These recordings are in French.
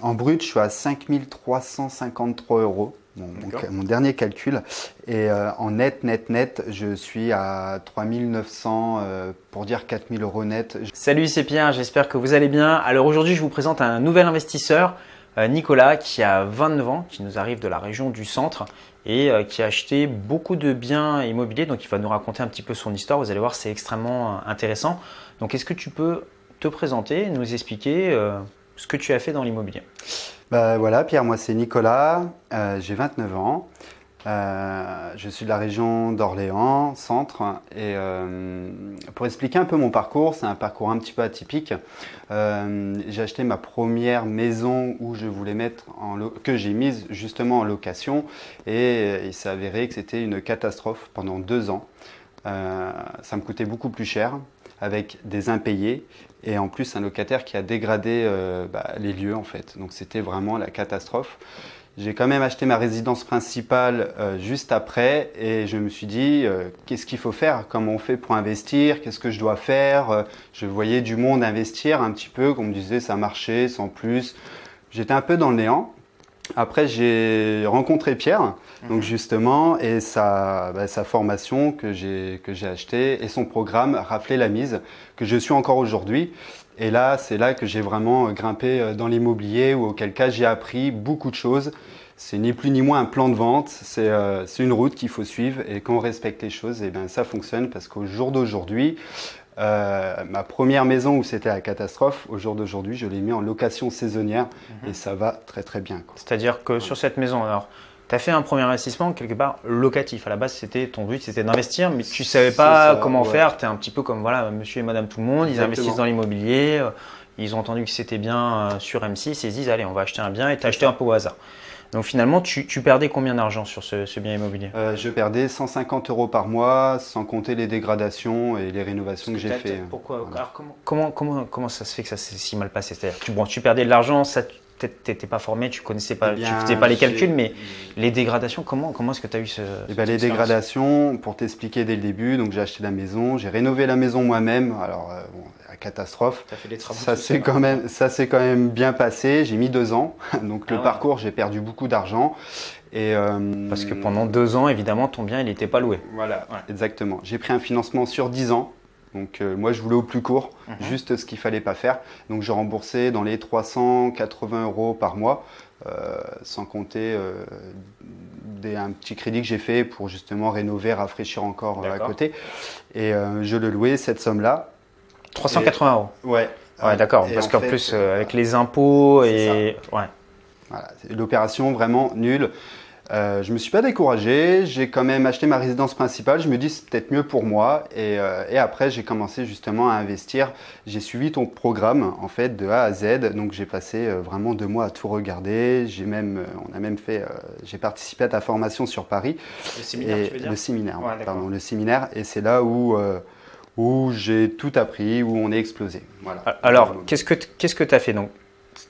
En brut, je suis à 5353 euros. Mon, dernier calcul. Et euh, en net, net, net, je suis à 3900, euh, pour dire 4000 euros net. Salut, c'est Pierre, j'espère que vous allez bien. Alors aujourd'hui, je vous présente un nouvel investisseur, euh, Nicolas, qui a 29 ans, qui nous arrive de la région du centre et euh, qui a acheté beaucoup de biens immobiliers. Donc il va nous raconter un petit peu son histoire. Vous allez voir, c'est extrêmement intéressant. Donc est-ce que tu peux te présenter, nous expliquer ce que tu as fait dans l'immobilier Bah, voilà, Pierre, moi c'est Nicolas, euh, j'ai 29 ans. Euh, je suis de la région d'Orléans, centre. Et euh, pour expliquer un peu mon parcours, c'est un parcours un petit peu atypique. J'ai acheté ma première maison où je voulais mettre en que j'ai mise justement en location et il s'est avéré que c'était une catastrophe pendant deux ans. Ça me coûtait beaucoup plus cher avec des impayés et en plus un locataire qui a dégradé euh, bah, les lieux en fait. Donc c'était vraiment la catastrophe. J'ai quand même acheté ma résidence principale euh, juste après et je me suis dit euh, qu'est-ce qu'il faut faire, comment on fait pour investir, qu'est-ce que je dois faire? Je voyais du monde investir un petit peu, qu'on me disait ça marchait sans plus. J'étais un peu dans le néant. Après j'ai rencontré Pierre, donc justement, et sa, bah, sa formation que j'ai que j'ai achetée et son programme Rafler la mise que je suis encore aujourd'hui. Et là, c'est là que j'ai vraiment grimpé euh, dans l'immobilier, ou auquel cas j'ai appris beaucoup de choses. C'est ni plus ni moins un plan de vente, c'est euh, c'est une route qu'il faut suivre, et quand on respecte les choses, et ben, ça fonctionne, parce qu'au jour d'aujourd'hui, euh, ma première maison où c'était la catastrophe, au jour d'aujourd'hui, je l'ai mis en location saisonnière, et ça va très très bien. C'est-à-dire que sur cette maison, alors, tu as fait un premier investissement quelque part locatif. À la base, c'était ton but, c'était d'investir, mais tu savais C'est pas ça, comment ouais. faire. Tu es un petit peu comme voilà, monsieur et madame tout le monde, ils Exactement. investissent dans l'immobilier, ils ont entendu que c'était bien euh, sur M6, ils se disent allez, on va acheter un bien et tu as acheté un peu au hasard. Donc finalement, tu, tu perdais combien d'argent sur ce, ce bien immobilier? Euh, je perdais 150 euros par mois, sans compter les dégradations et les rénovations que j'ai fait. Pourquoi? Voilà. alors, comment, comment, comment, comment ça se fait que ça s'est si mal passé? C'est-à-dire que tu, bon, tu perdais de l'argent, ça tu n'étais pas formé, tu connaissais pas, Eh bien, tu faisais pas les calculs, mais les dégradations, comment, comment est-ce que tu as eu ce. Eh ben, les dégradations, pour t'expliquer dès le début, donc j'ai acheté la maison, j'ai rénové la maison moi-même, alors euh, bon, catastrophe. T'as fait des travaux Ça s'est quand même, ça s'est quand même bien passé. J'ai mis deux ans, donc Ah le ouais. parcours j'ai perdu beaucoup d'argent et euh, Parce que pendant deux ans, évidemment, ton bien, il n'était pas loué. voilà, Ouais. exactement. J'ai pris un financement sur 10 ans. Donc euh, moi je voulais au plus court, Mhm. juste ce qu'il fallait pas faire. Donc j'ai remboursé dans les 380 euros par mois, euh, sans compter euh, des, un petit crédit que j'ai fait pour justement rénover, rafraîchir encore euh, à D'accord. côté. Et euh, je le louais cette somme-là. 380 euros. Ouais. Ouais, d'accord. Parce en qu'en plus, euh, euh, avec les impôts c'est et. Ouais. Voilà, c'est l'opération vraiment nulle. Euh, je me suis pas découragé, j'ai quand même acheté ma résidence principale, je me dis c'est peut-être mieux pour moi et, euh, et après j'ai commencé justement à investir. J'ai suivi ton programme en fait de A à Z, donc j'ai passé euh, vraiment deux mois à tout regarder. J'ai même, euh, on a même fait, euh, j'ai participé à ta formation sur Paris Le et le séminaire, Ouais, pardon, le séminaire et c'est là où euh, où j'ai tout appris, où on est explosé. Voilà. Alors, qu'est-ce que qu'est-ce que tu as fait? Donc,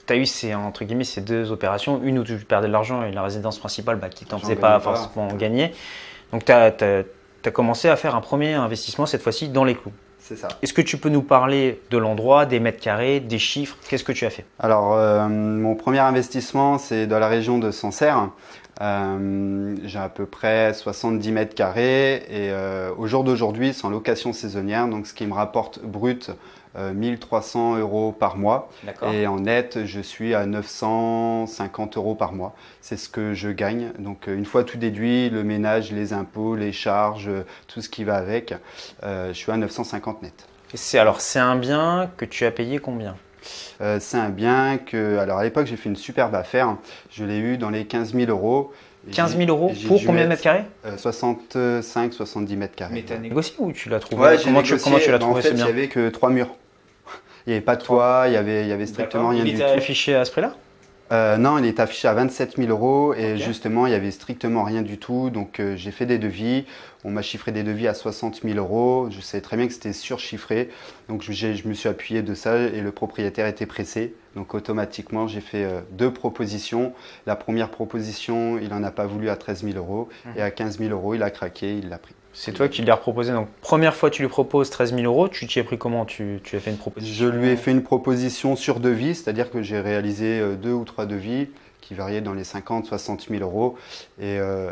tu as eu ces, entre guillemets, ces deux opérations. Une où tu perdais de l'argent et la résidence principale bah, qui t'en faisait pas pas. forcément gagner. Donc, tu as, commencé à faire un premier investissement, cette fois-ci, dans les clous. C'est ça. Est-ce que tu peux nous parler de l'endroit, des mètres carrés, des chiffres? Qu'est-ce que tu as fait? Alors, euh, mon premier investissement, c'est dans la région de Sancerre. Euh, j'ai à peu près 70 mètres carrés et euh, au jour d'aujourd'hui, c'est en location saisonnière, donc ce qui me rapporte brut 1300 euros par mois. D'accord. Et en net, je suis à 950 euros par mois. C'est ce que je gagne. Donc, euh, une fois tout déduit, le ménage, les impôts, les charges, euh, tout ce qui va avec, euh, je suis à 950 net. C'est alors, c'est un bien que tu as payé combien? Euh, c'est un bien que, alors à l'époque, j'ai fait une superbe affaire. Je l'ai eu dans les 15 000 euros. Et 15 j'ai- 000 euros pour combien de mètres carrés? euh, 65, 70 mètres carrés. Mais tu as négocié ou tu l'as trouvé Ouais, comment, tu, négocié. comment tu l'as Bah, trouvé En fait, il n'y avait que trois murs. Il n'y avait pas de toit, il y avait, il y avait strictement rien Il du était tout. affiché à ce prix-là? Euh, non, il est affiché à 27 000 euros et justement, il y avait strictement rien du tout. Donc, euh, j'ai fait des devis. On m'a chiffré des devis à 60 000 euros. Je savais très bien que c'était surchiffré. Donc, je me suis appuyé de ça et le propriétaire était pressé. Donc, automatiquement, j'ai fait euh, deux propositions. La première proposition, il n'en a pas voulu à 13 000 euros Mhm. et à 15 000 euros, il a craqué, il l'a pris. C'est toi qui lui as proposé. Donc, première fois, tu lui proposes 13 000 euros. Tu t'y as pris comment? Tu, tu as fait une proposition Je lui ai fait une proposition sur devis, c'est-à-dire que j'ai réalisé euh, deux ou trois devis qui variaient dans les 50, 60 000 euros. Et, euh,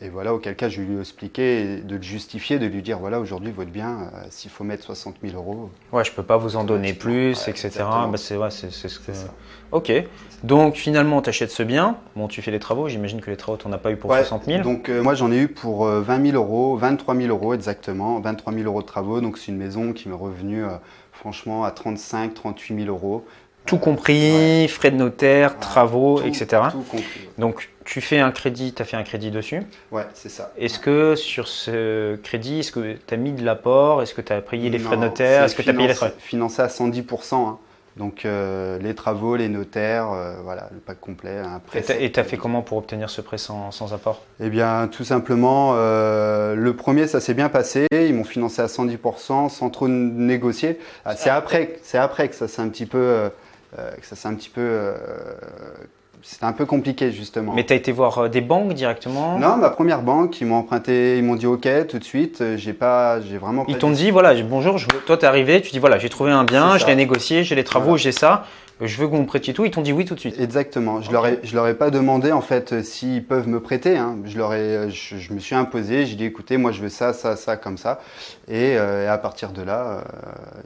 et voilà, auquel cas je lui ai expliqué, de le justifier, de lui dire voilà, aujourd'hui, votre bien, euh, s'il faut mettre 60 000 euros. Ouais, je peux pas vous en donner plus, Ouais, etc. Bah, c'est ouais, ce que. Ça. Ok. Donc, finalement, tu achètes ce bien. Bon, tu fais les travaux. J'imagine que les travaux, tu n'en as pas eu pour Ouais, 60 000. Donc euh, moi j'en ai eu pour euh, 20 000 euros, 23 000 euros exactement, 23 000 euros de travaux. Donc c'est une maison qui m'est revenue franchement à 35, 38 000 euros. Tout compris, frais de notaire, travaux, Tout- etc. Tout compris. Donc, tu fais un crédit, tu as fait un crédit dessus. Ouais, c'est ça. Est-ce que sur ce crédit, est-ce que tu as mis de l'apport Est-ce que tu as payé les frais de notaire Est-ce que tu as payé les financé- frais? Financé à 110%. hein. Donc euh, les travaux, les notaires, euh, voilà, le pack complet. un Et prêt Et tu as fait comment pour obtenir ce prêt sans, sans apport? Eh bien, tout simplement, euh, le premier, ça s'est bien passé. Ils m'ont financé à 110% sans trop négocier. Ah, C'est après, c'est après que ça s'est un petit peu, que ça s'est un petit peu, euh, c'était un peu compliqué justement. Mais tu as été voir euh, des banques directement? Non, ma première banque, ils m'ont emprunté, ils m'ont dit OK tout de suite. Euh, J'ai pas, j'ai vraiment. Ils pas t'ont dit, voilà, bonjour, je veux- toi t'es arrivé, tu dis, voilà, j'ai trouvé un bien, je l'ai négocié, j'ai les travaux, Voilà. j'ai ça, euh, je veux que vous me prêtiez tout. Ils t'ont dit oui tout de suite. Exactement. Je Ok. leur ai, je leur ai pas demandé en fait euh, s'ils peuvent me prêter. hein. Je leur ai, je, je me suis imposé. J'ai dit écoutez, moi je veux ça, ça, ça, comme ça. Et, euh, et à partir de là, euh,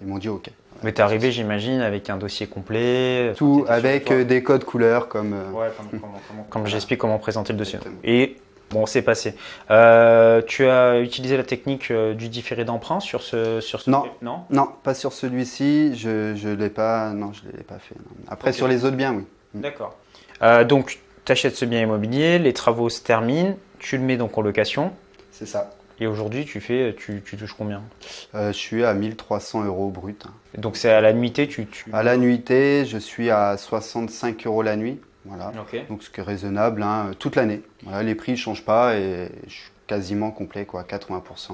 ils m'ont dit ok. Mais t'es arrivé, j'imagine, avec un dossier complet. Tout sûr de avec euh, des codes couleurs comme. euh, Ouais, comme, comme- comme- comme j'explique comment présenter le dossier. Exactement. Et bon, c'est passé. Euh, tu as utilisé la technique euh, du différé d'emprunt sur ce, sur ce Non. Non? Non, pas sur celui-ci. Je, je l'ai pas. Non, je l'ai pas fait. non. Après sur les autres biens, oui. D'accord. Euh, donc, tu achètes ce bien immobilier, les travaux se terminent, tu le mets donc en location. C'est ça. Et aujourd'hui, tu fais, tu, tu touches combien? Euh, je suis à 1300 euros brut. Donc, c'est à la nuitée, tu. tu... À la nuitée, je suis à 65 euros la nuit. Voilà. Donc ce qui est raisonnable hein, toute l'année. Voilà, les prix ne changent pas et je suis quasiment complet, quoi, 80%.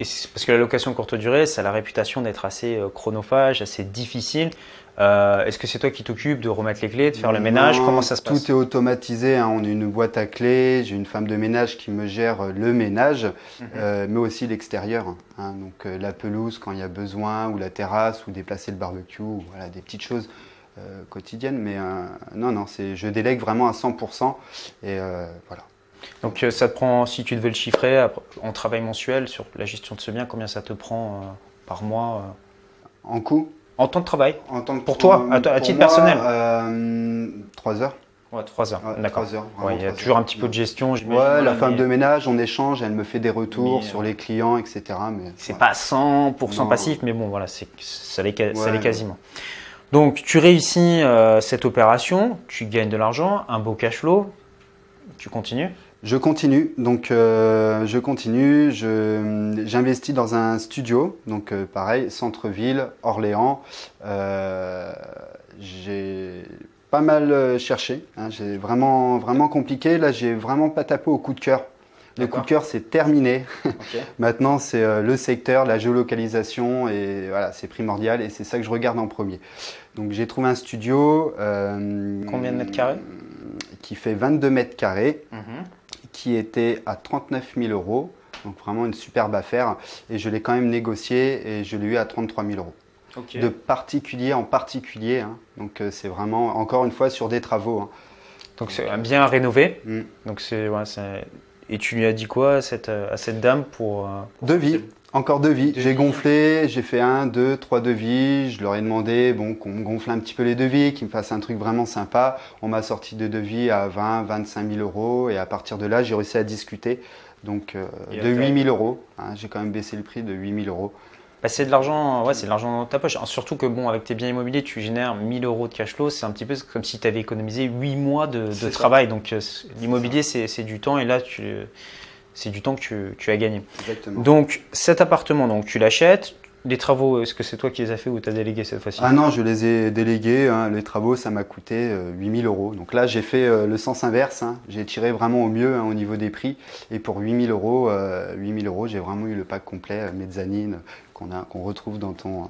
Et parce que la location courte durée, ça a la réputation d'être assez euh, chronophage, assez difficile. Euh, Est-ce que c'est toi qui t'occupes de remettre les clés, de faire le ménage? Non, Comment ça se Tout passe? est automatisé. hein. On a une boîte à clés. J'ai une femme de ménage qui me gère euh, le ménage, Mhm. euh, mais aussi l'extérieur. hein. Donc euh, la pelouse quand il y a besoin, ou la terrasse, ou déplacer le barbecue, ou voilà, des petites choses quotidiennes. Mais non, non, je délègue vraiment à 100%. Et voilà. Donc euh, ça te prend, si tu devais le chiffrer en travail mensuel sur la gestion de ce bien, combien ça te prend euh, par mois euh, En coût? En temps de travail en tant que, Pour toi, à- pour titre moi, personnel euh, 3 heures. Ouais, 3 heures. Ouais, D'accord. trois heures, Ouais, il y a toujours heures. un petit peu de gestion. Ouais, la femme mais de ménage, on échange, elle me fait des retours Mais, sur les clients, etc. Mais C'est ouais. pas 100% Non. passif, mais bon, voilà, c'est, ça l'est, ça l'est quasiment. Donc, tu réussis cette opération, tu gagnes de l'argent, un beau cash flow, tu continues? Je continue, donc euh, je continue. Je, j'investis dans un studio, donc euh, pareil, centre-ville, Orléans. Euh, j'ai pas mal cherché, hein, j'ai vraiment vraiment compliqué. Là, j'ai vraiment pas tapé au coup de cœur. Le coup de cœur, c'est terminé. Maintenant, c'est le secteur, la géolocalisation, et voilà, c'est primordial, et c'est ça que je regarde en premier. Donc, j'ai trouvé un studio. Combien de mètres carrés? Qui fait 22 mètres carrés, Mhm. Qui était à 39 000 euros. Donc, vraiment une superbe affaire. Et je l'ai quand même négocié, et je l'ai eu à 33 000 euros. De particulier en particulier. hein. Donc, euh, c'est vraiment, encore une fois, sur des travaux. hein. Donc, c'est un bien rénové. Mm. Donc, c'est, ouais, c'est- Et tu lui as dit quoi à cette, euh, à cette dame pour. euh, pour- Devis, encore devis. Devis. J'ai gonflé, j'ai fait un, deux, trois devis. Je leur ai demandé bon, qu'on me gonfle un petit peu les devis, qu'ils me fassent un truc vraiment sympa. On m'a sorti de devis à 20, 25 000 euros. Et à partir de là, j'ai réussi à discuter. Donc euh, de après 8 000 euros. hein. j'ai quand même baissé le prix de 8 000 euros. Bah, c'est de l'argent, ouais, c'est de l'argent dans ta poche. Surtout que bon, avec tes biens immobiliers, tu génères 1000 euros de cash flow. C'est un petit peu comme si tu avais économisé 8 mois de, de C'est ça. travail. Donc euh, l'immobilier, c'est c'est du temps et là, tu, c'est du temps que tu, tu as gagné. Exactement. Donc cet appartement, donc tu l'achètes. Les travaux, est-ce que c'est toi qui les as fait ou tu as délégué cette fois-ci Ah non, je les ai délégués. hein. Les travaux, ça m'a coûté euh, 8 000 euros. Donc là, j'ai fait euh, le sens inverse. hein. J'ai tiré vraiment au mieux hein, au niveau des prix. Et pour 8 000 euros, euh, 8 000 euros, j'ai vraiment eu le pack complet euh, mezzanine qu'on a, qu'on retrouve dans ton, euh,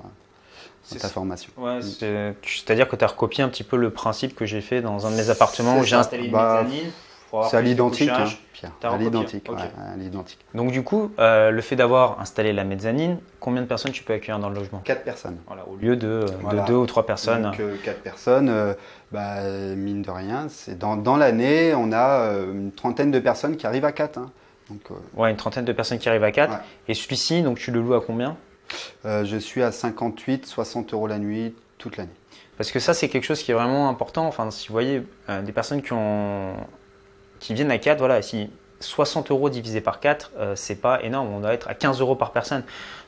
C'est ta formation. Ouais, C'est-à-dire que tu as recopié un petit peu le principe que j'ai fait dans un de mes appartements où j'ai installé une Bah, mezzanine. C'est à l'identique, hein. Pierre. T'as À l'identique, ok. ouais, à l'identique. Donc du coup, euh, le fait d'avoir installé la mezzanine, combien de personnes tu peux accueillir dans le logement? Quatre personnes. Voilà, au lieu de, de Voilà. deux ou trois personnes. Donc, euh, quatre personnes, euh, bah, mine de rien, c'est dans, dans l'année, on a euh, une trentaine de personnes qui arrivent à quatre. hein. Donc, euh, Ouais, une trentaine de personnes qui arrivent à 4. Ouais. Et celui-ci, donc tu le loues à combien? Euh, je suis à 58, 60 euros la nuit toute l'année. Parce que ça, c'est quelque chose qui est vraiment important. Enfin, si vous voyez euh, des personnes qui, ont... qui viennent à 4, voilà, si 60 euros divisé par 4, euh, c'est pas énorme. On doit être à 15 euros par personne.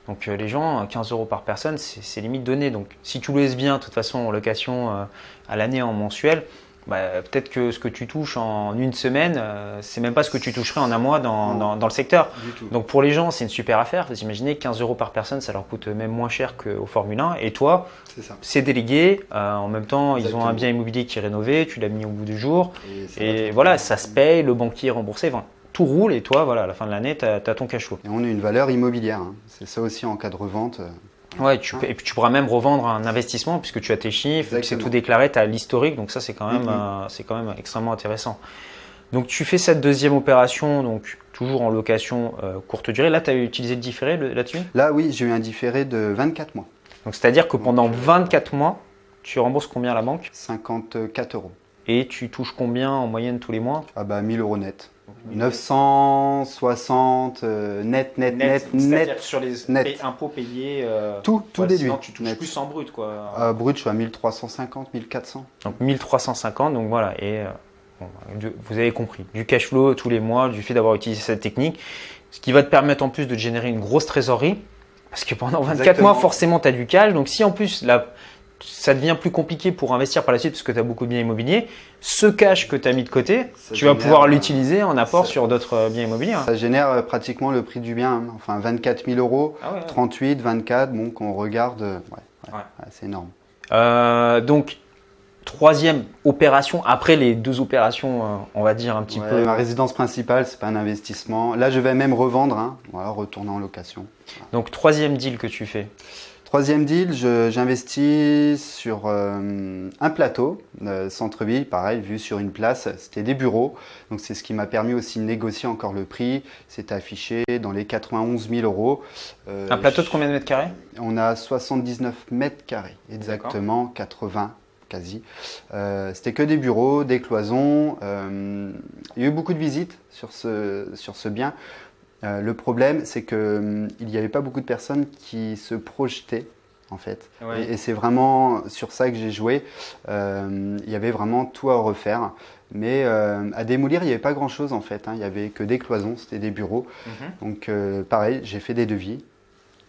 Donc euh, les gens, 15 euros par personne, c'est limite donné. Donc si tu laisses bien, de toute façon, en location euh, à l'année en mensuel, bah, peut-être que ce que tu touches en une semaine, euh, c'est même pas ce que tu toucherais en un mois dans, dans- dans le secteur. Donc pour les gens, c'est une super affaire. Vous imaginez 15 euros par personne, ça leur coûte même moins cher qu'au Formule 1. Et toi, c'est délégué. euh, en même temps, ils ont un bien immobilier qui est rénové. Tu l'as mis au bout du jour. Et, voilà, ça se paye. Le banquier est remboursé. Enfin, tout roule. Et toi, voilà, à la fin de l'année, tu as, ton cash flow. Et on a une valeur immobilière. hein. C'est ça aussi en cas de revente. Ouais, tu, peux- et puis tu pourras même revendre un investissement puisque tu as tes chiffres, c'est tout déclaré, tu as l'historique, donc ça c'est quand, même, euh, c'est quand même extrêmement intéressant. Donc tu fais cette deuxième opération, donc toujours en location euh, courte durée. Là, tu as utilisé le différé là-dessus? Là, oui, j'ai eu un différé de 24 mois, Donc c'est-à-dire que pendant Donc, euh, 24 mois, tu rembourses combien à la banque? 54 euros. Et tu touches combien en moyenne tous les mois Ah bah 1000 euros net. 960 euh, net, net, net, net. sur les net. impôts payés. euh, Tout, tout ouais, déduit. sinon tu touches net. plus en brut quoi. Ah, brut, je suis à 1350, 1400. Donc 1350, donc voilà. Et euh, bon, vous avez compris, du cash flow tous les mois, du fait d'avoir utilisé cette technique, ce qui va te permettre en plus de générer une grosse trésorerie. Parce que pendant 24 Exactement. mois, forcément, tu as du cash. Donc si en plus, là, ça devient plus compliqué pour investir par la suite parce que tu as beaucoup de biens immobiliers, ce cash que tu as mis de côté, Ça tu vas pouvoir euh, l'utiliser en apport sur d'autres euh, biens immobiliers. hein. Ça génère euh, pratiquement le prix du bien. hein. Enfin, 24 000 euros, Ah ouais, ouais. 38, 24, bon, qu'on regarde, ouais, c'est énorme. Euh, donc, troisième opération, après les deux opérations, euh, on va dire un petit peu. Ma résidence principale, c'est pas un investissement. Là, je vais même revendre, hein. voilà, retourner en location. Donc, troisième deal que tu fais. Troisième deal, j'investis sur euh, un plateau, euh, centre-ville, pareil, vu sur une place. C'était des bureaux, donc c'est ce qui m'a permis aussi de négocier encore le prix. C'était affiché dans les 91 000 euros. Euh, Un plateau de combien de mètres carrés? On a 79 mètres carrés, exactement, 80 quasi. C'était que des bureaux, des cloisons. il y a eu beaucoup de visites sur ce, sur ce bien. Euh, le problème, c'est qu'il n'y avait pas beaucoup de personnes qui se projetaient, en fait. Ouais. Et, et c'est vraiment sur ça que j'ai joué. Euh, il y avait vraiment tout à refaire. Mais euh, à démolir, il n'y avait pas grand-chose, en fait. hein. Il n'y avait que des cloisons, c'était des bureaux. Donc euh, pareil, j'ai fait des devis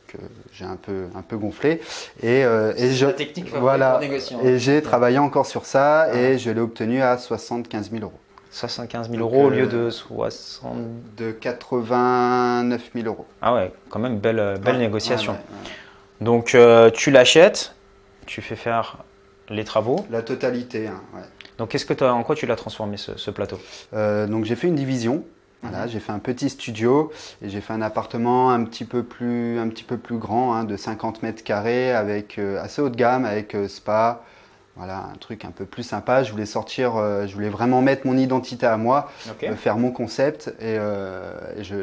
que j'ai un peu, un peu gonflé. Et, et je, technique voilà, négocier. et j'ai travaillé encore sur ça Ouais. et je l'ai obtenu à 75 000 euros. 75 000 Donc, euros au euh, lieu de 60. De 89 000 euros. Ah ouais, quand même belle, euh, belle Ouais, négociation. ouais, ouais, ouais. Donc euh, tu l'achètes, tu fais faire les travaux. La totalité, hein, ouais. Donc qu'est-ce que en quoi tu l'as transformé ce, ce plateau? Euh, donc j'ai fait une division. Voilà, j'ai fait un petit studio et j'ai fait un appartement un petit peu plus, un petit peu plus grand, hein, de 50 mètres carrés, avec euh, assez haut de gamme, avec euh, spa. Voilà, un truc un peu plus sympa. Je voulais sortir, euh, je voulais vraiment mettre mon identité à moi, euh, faire mon concept et, euh, et je,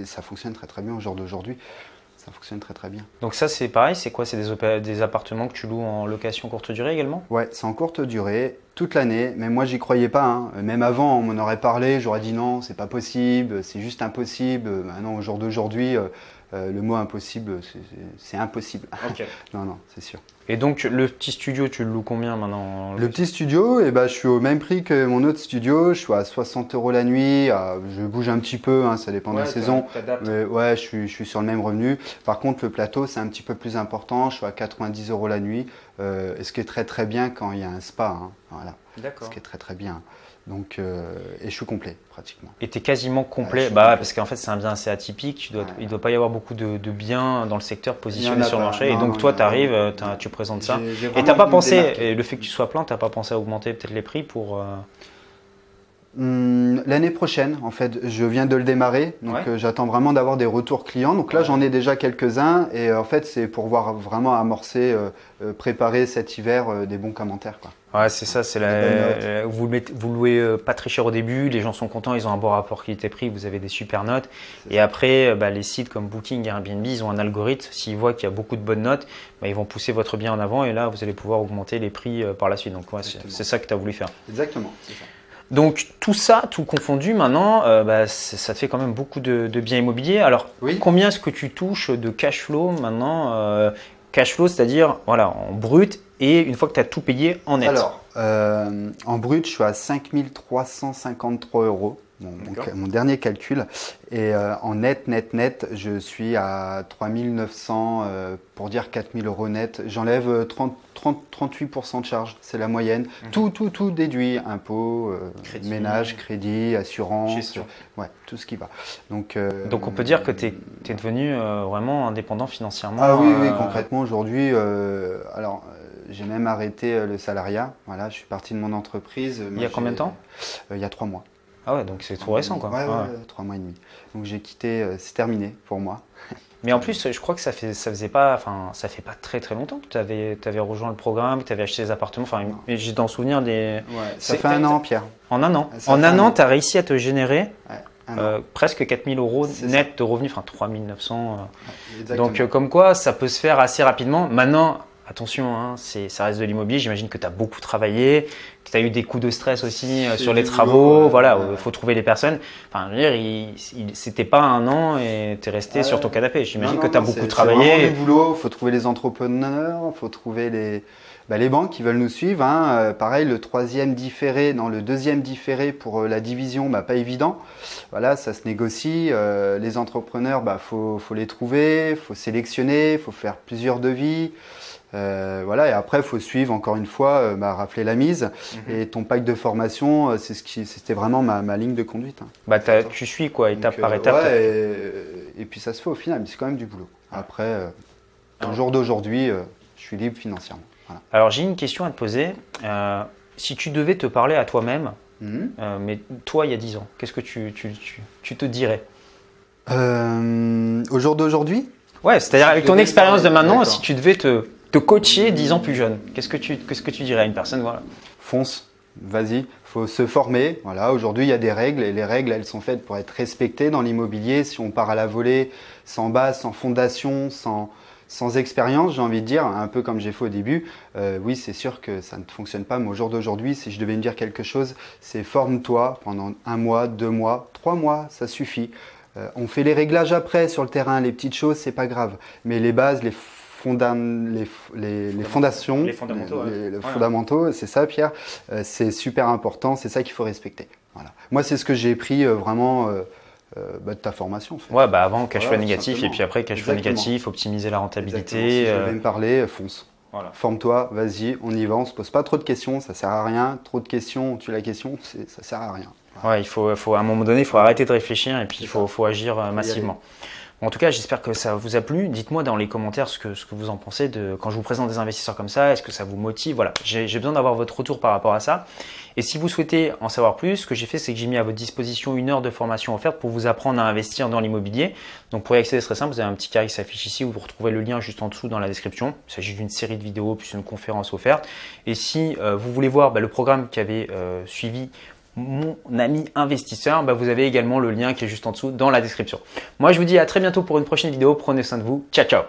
et ça fonctionne très très bien au jour d'aujourd'hui. Ça fonctionne très très bien. Donc ça c'est pareil, c'est quoi? C'est des appartements que tu loues en location courte durée également? Ouais, c'est en courte durée, toute l'année, mais moi j'y croyais pas. hein. Même avant, on m'en aurait parlé, j'aurais dit non, c'est pas possible, c'est juste impossible. Maintenant, au jour d'aujourd'hui, euh, euh, le mot impossible, c'est- impossible. non, non, c'est sûr. Et donc le petit studio, tu le loues combien maintenant en Le petit studio, eh ben, je suis au même prix que mon autre studio, je suis à 60 euros la nuit, ah, je bouge un petit peu, hein, ça dépend des saisons. Mais ouais, je suis, je suis sur le même revenu. Par contre, le plateau, c'est un petit peu plus important. Je suis à 90 euros la nuit. Euh, ce qui est très très bien quand il y a un spa. hein. Voilà. D'accord. Ce qui est très très bien. Donc, euh, et je suis complet pratiquement. Et tu es quasiment complet. Ouais, bah complet. parce qu'en fait c'est un bien assez atypique. Tu dois, Ouais. Il ne doit pas y avoir beaucoup de, de biens dans le secteur positionnés sur le marché. et donc non, toi tu arrives, tu présentes ça. Et pas pensé, et le fait que tu sois plein, t'as pas pensé à augmenter peut-être les prix pour. euh, Hum, L'année prochaine, en fait, je viens de le démarrer, donc Ouais. euh, j'attends vraiment d'avoir des retours clients. Donc là, Ouais. j'en ai déjà quelques-uns, et euh, en fait, c'est pour voir vraiment amorcer, euh, préparer cet hiver des bons commentaires. Quoi. Ouais, c'est ça, c'est la, vous, le mettez- vous louez pas très cher au début, les gens sont contents, ils ont un bon rapport qualité-prix, vous avez des super notes. Et après, bah, les sites comme Booking, Airbnb, ils ont un algorithme. S'ils voient qu'il y a beaucoup de bonnes notes, bah, ils vont pousser votre bien en avant et là, vous allez pouvoir augmenter les prix par la suite. Donc, ouais, c'est ça que tu as voulu faire. Exactement, c'est ça. Donc, tout ça, tout confondu, maintenant, euh, bah, ça te fait quand même beaucoup de, de biens immobiliers. Alors, Oui. combien est-ce que tu touches de cash flow maintenant euh, Cash flow, c'est-à-dire voilà, en brut et une fois que tu as tout payé en net? Alors, euh, en brut, je suis à 5353 euros, mon, dernier calcul. Et euh, en net, net, net, je suis à 3900, euh, pour dire 4000 euros net. J'enlève euh, 30, 30, 38% de charge, c'est la moyenne. Tout, tout, tout déduit, impôts, euh, Mhm. Crédit. ménage, crédit, assurance, Gestion. ouais, tout ce qui va. Donc, euh, Donc, on peut dire que tu es, devenu euh, vraiment indépendant financièrement. Ah oui, oui, concrètement aujourd'hui, alors j'ai même arrêté le salariat. Voilà, je suis parti de mon entreprise. Il y a combien de temps Euh, Il y a trois mois. Ah ouais, donc c'est tout récent quoi. Ouais, ouais, Ouais. ouais, trois mois et demi. Donc j'ai quitté, euh, c'est terminé pour moi. Mais en plus, je crois que ça fait, ça faisait pas, enfin, ça fait pas très très longtemps que tu avais, rejoint le programme, que tu avais acheté des appartements. Enfin, j'ai dans souvenir des. Ça C'est- fait un an, Pierre. En un an. Ça en un un an, tu as réussi à te générer an. euh, presque 4000 euros net de revenus, enfin 3900. euh. Donc, euh, comme quoi, ça peut se faire assez rapidement. Maintenant, attention, hein, ça reste de l'immobilier. J'imagine que tu as beaucoup travaillé, tu as eu des coups de stress aussi euh, sur les travaux. voilà, il ouais. faut trouver les personnes. Enfin, je veux dire, il, il- c'était pas un an et tu es resté Ah sur ton canapé. J'imagine que tu as beaucoup c'est- C'est travaillé. vraiment du boulot. Il faut trouver les entrepreneurs, il faut trouver les, bah, les banques qui veulent nous suivre. hein. Euh, pareil, le troisième différé, non, le deuxième différé pour euh, la division, bah, pas évident. Voilà, ça se négocie. Euh, les entrepreneurs, bah, faut, faut les trouver, faut sélectionner, faut faire plusieurs devis. Euh, voilà, et après, il faut suivre encore une fois, euh, bah, rappeler la mise. Mhm. Et ton pack de formation, euh, c'est ce qui, c'était vraiment ma, ma ligne de conduite. hein. Bah, tu suis quoi, étape Donc, par euh, étape. ouais, et, et puis ça se fait au final, mais c'est quand même du boulot. Après, euh, au jour d'aujourd'hui, je suis libre financièrement. Voilà. Alors j'ai une question à te poser. Si tu devais te parler à toi-même, Mhm. mais toi il y a 10 ans, qu'est-ce que tu, tu, tu- tu te dirais? Au jour d'aujourd'hui, Ouais, c'est-à-dire avec ton expérience de maintenant, si tu devais te, te coacher 10 ans plus jeune, qu'est-ce que tu, que tu dirais à une personne voilà? fonce, vas-y, faut se former. Voilà, aujourd'hui il y a des règles et les règles elles sont faites pour être respectées dans l'immobilier. Si on part à la volée, sans base, sans fondation, sans sans expérience, j'ai envie de dire, un peu comme j'ai fait au début, euh, oui, c'est sûr que ça ne fonctionne pas. Mais au jour d'aujourd'hui, si je devais me dire quelque chose, c'est forme-toi pendant un mois, deux mois, trois mois, ça suffit. Euh, on fait les réglages après sur le terrain, les petites choses, c'est pas grave. Mais les bases, les, fonda- les, les, les fondations, Les fondamentaux, les, ouais. les Ouais. fondamentaux, c'est ça, Pierre. Euh, c'est super important, c'est ça qu'il faut respecter. Voilà. Moi, c'est ce que j'ai pris euh, vraiment euh, euh, bah, de ta formation. En fait. Ouais, bah avant cash flow Voilà, négatif et puis après cash flow négatif, optimiser la rentabilité. Si je euh, devais me parler, fonce. voilà. Forme-toi, vas-y, on y va, on se pose pas trop de questions, ça sert à rien. Trop de questions, tu la question, ça sert à rien. Ouais, il faut, faut, à un moment donné, il faut arrêter de réfléchir et puis il faut, faut agir y massivement. En tout cas, j'espère que ça vous a plu. Dites-moi dans les commentaires ce que, vous en pensez de quand je vous présente des investisseurs comme ça. Est-ce que ça vous motive? Voilà, j'ai j'ai besoin d'avoir votre retour par rapport à ça. Et si vous souhaitez en savoir plus, ce que j'ai fait, c'est que j'ai mis à votre disposition une heure de formation offerte pour vous apprendre à investir dans l'immobilier. Donc pour y accéder, c'est très simple. Vous avez un petit carré qui s'affiche ici où vous retrouvez le lien juste en dessous dans la description. Il s'agit d'une série de vidéos plus une conférence offerte. Et si euh, vous voulez voir bah, le programme qui avait euh, suivi mon ami investisseur, bah, vous avez également le lien qui est juste en dessous dans la description. Moi, je vous dis à très bientôt pour une prochaine vidéo. Prenez soin de vous. Ciao, ciao